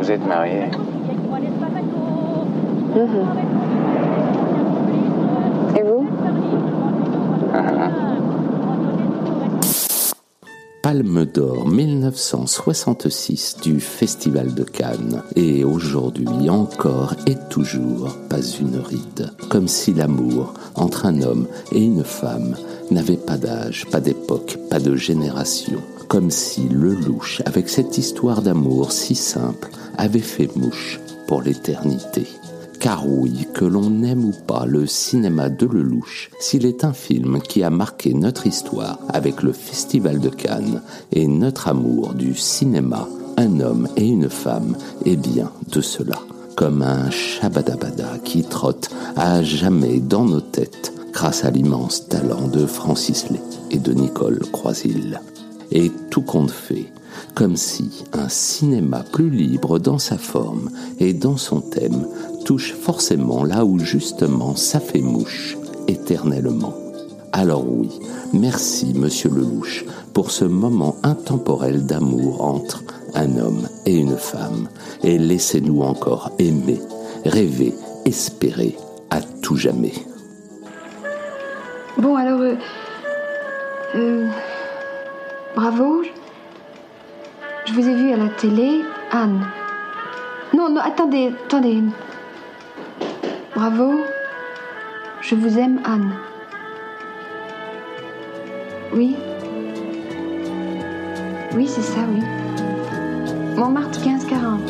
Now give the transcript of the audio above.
Vous êtes marié Mhm. Et vous Palme d'or 1966 du Festival de Cannes. Et aujourd'hui encore et toujours pas une ride. Comme si l'amour entre un homme et une femme n'avait pas d'âge, pas d'époque, pas de génération. Comme si le louche, avec cette histoire d'amour si simple, avait fait mouche pour l'éternité. Car oui, que l'on aime ou pas le cinéma de Lelouch, s'il est un film qui a marqué notre histoire avec le Festival de Cannes et notre amour du cinéma, un homme et une femme, est bien de cela. Comme un shabadabada qui trotte à jamais dans nos têtes grâce à l'immense talent de Francis Lay et de Nicole Croisil. Et tout compte fait, comme si un cinéma plus libre dans sa forme et dans son thème touche forcément là où justement ça fait mouche éternellement. Alors oui, merci Monsieur Lelouch pour ce moment intemporel d'amour entre un homme et une femme, et laissez-nous encore aimer, rêver, espérer à tout jamais. Bon, alors... euh, euh, bravo. Je vous ai vu à la télé, Anne. Non, non, attendez, attendez. Bravo. Je vous aime, Anne. Oui. Oui, c'est ça, oui. Montmartre 1540.